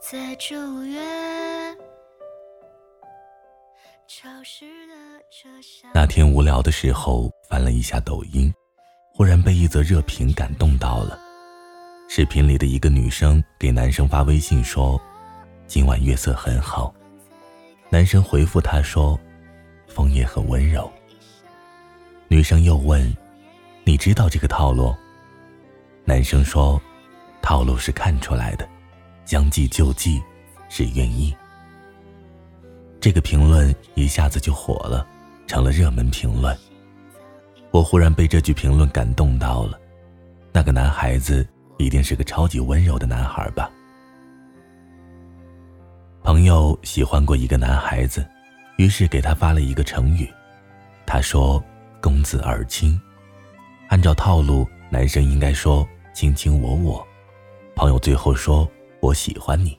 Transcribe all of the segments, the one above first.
在九月。那天无聊的时候翻了一下抖音，忽然被一则热评感动到了。视频里的一个女生给男生发微信说：“今晚月色很好。”男生回复她说：“风也很温柔。”女生又问：“你知道这个套路？”男生说：“套路是看出来的，将计就计是愿意。”这个评论一下子就火了，成了热门评论。我忽然被这句评论感动到了。那个男孩子一定是个超级温柔的男孩吧？朋友喜欢过一个男孩子，于是给他发了一个成语。他说：“公子而亲。”按照套路，男生应该说“卿卿我我”。朋友最后说：“我喜欢你。”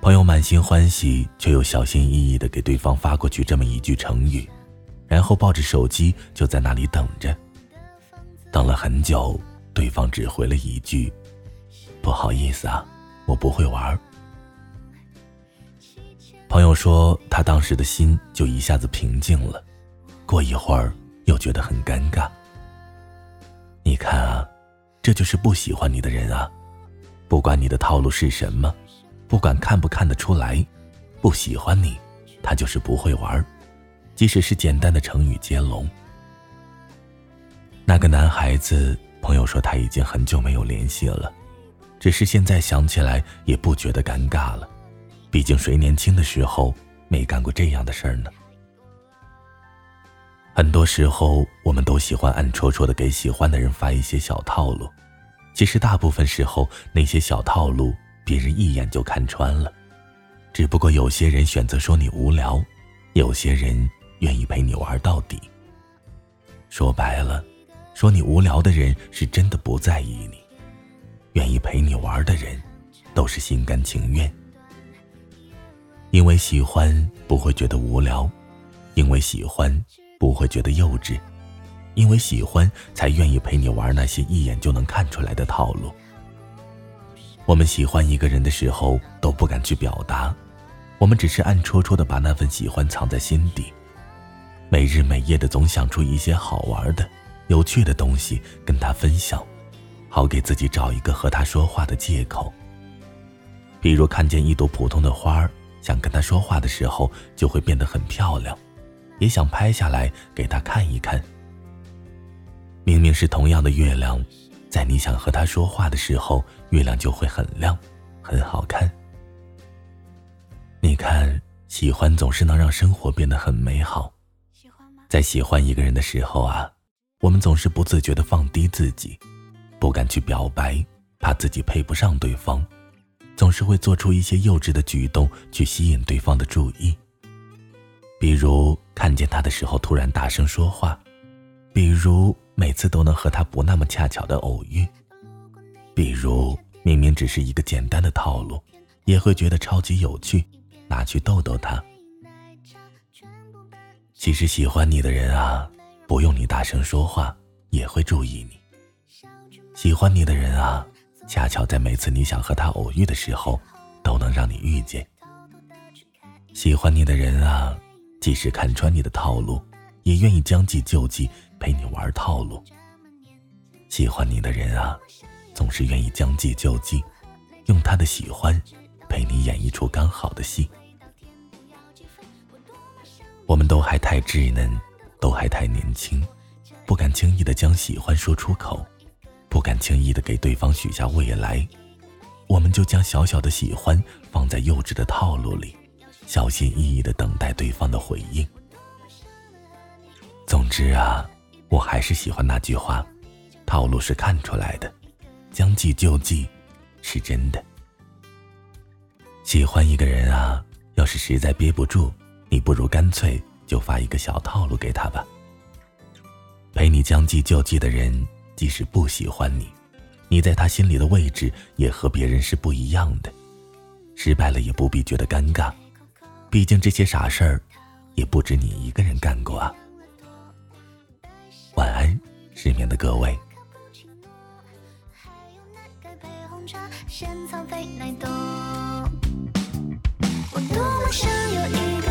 朋友满心欢喜，却又小心翼翼地给对方发过去这么一句成语，然后抱着手机就在那里等着。等了很久，对方只回了一句：“不好意思啊，我不会玩。”朋友说，他当时的心就一下子平静了，过一会儿又觉得很尴尬。你看啊，这就是不喜欢你的人啊，不管你的套路是什么。不管看不看得出来，不喜欢你，他就是不会玩即使是简单的成语接龙。那个男孩子朋友说他已经很久没有联系了，只是现在想起来也不觉得尴尬了，毕竟谁年轻的时候没干过这样的事儿呢？很多时候我们都喜欢暗戳戳的给喜欢的人发一些小套路，其实大部分时候那些小套路。别人一眼就看穿了，只不过有些人选择说你无聊，有些人愿意陪你玩到底。说白了，说你无聊的人是真的不在意你，愿意陪你玩的人，都是心甘情愿。因为喜欢不会觉得无聊，因为喜欢不会觉得幼稚，因为喜欢才愿意陪你玩那些一眼就能看出来的套路。我们喜欢一个人的时候都不敢去表达，我们只是暗戳戳的把那份喜欢藏在心底，每日每夜的总想出一些好玩的、有趣的东西跟他分享，好给自己找一个和他说话的借口。比如看见一朵普通的花儿，想跟他说话的时候就会变得很漂亮，也想拍下来给他看一看。明明是同样的月亮。在你想和他说话的时候，月亮就会很亮，很好看。你看，喜欢总是能让生活变得很美好。在喜欢一个人的时候啊，我们总是不自觉的放低自己，不敢去表白，怕自己配不上对方，总是会做出一些幼稚的举动去吸引对方的注意。比如看见他的时候突然大声说话，比如。每次都能和他不那么恰巧的偶遇，比如明明只是一个简单的套路，也会觉得超级有趣，拿去逗逗他。其实喜欢你的人啊，不用你大声说话，也会注意你。喜欢你的人啊，恰巧在每次你想和他偶遇的时候，都能让你遇见。喜欢你的人啊，即使看穿你的套路，也愿意将计就计。陪你玩套路，喜欢你的人啊，总是愿意将计就计，用他的喜欢陪你演一出刚好的戏。我们都还太稚嫩，都还太年轻，不敢轻易的将喜欢说出口，不敢轻易的给对方许下未来，我们就将小小的喜欢放在幼稚的套路里，小心翼翼的等待对方的回应。总之啊。我还是喜欢那句话，套路是看出来的，将计就计是真的。喜欢一个人啊，要是实在憋不住，你不如干脆就发一个小套路给他吧。陪你将计就计的人，即使不喜欢你，你在他心里的位置也和别人是不一样的。失败了也不必觉得尴尬，毕竟这些傻事儿，也不止你一个人干过啊。晚安，失眠的各位。我多么想有一个。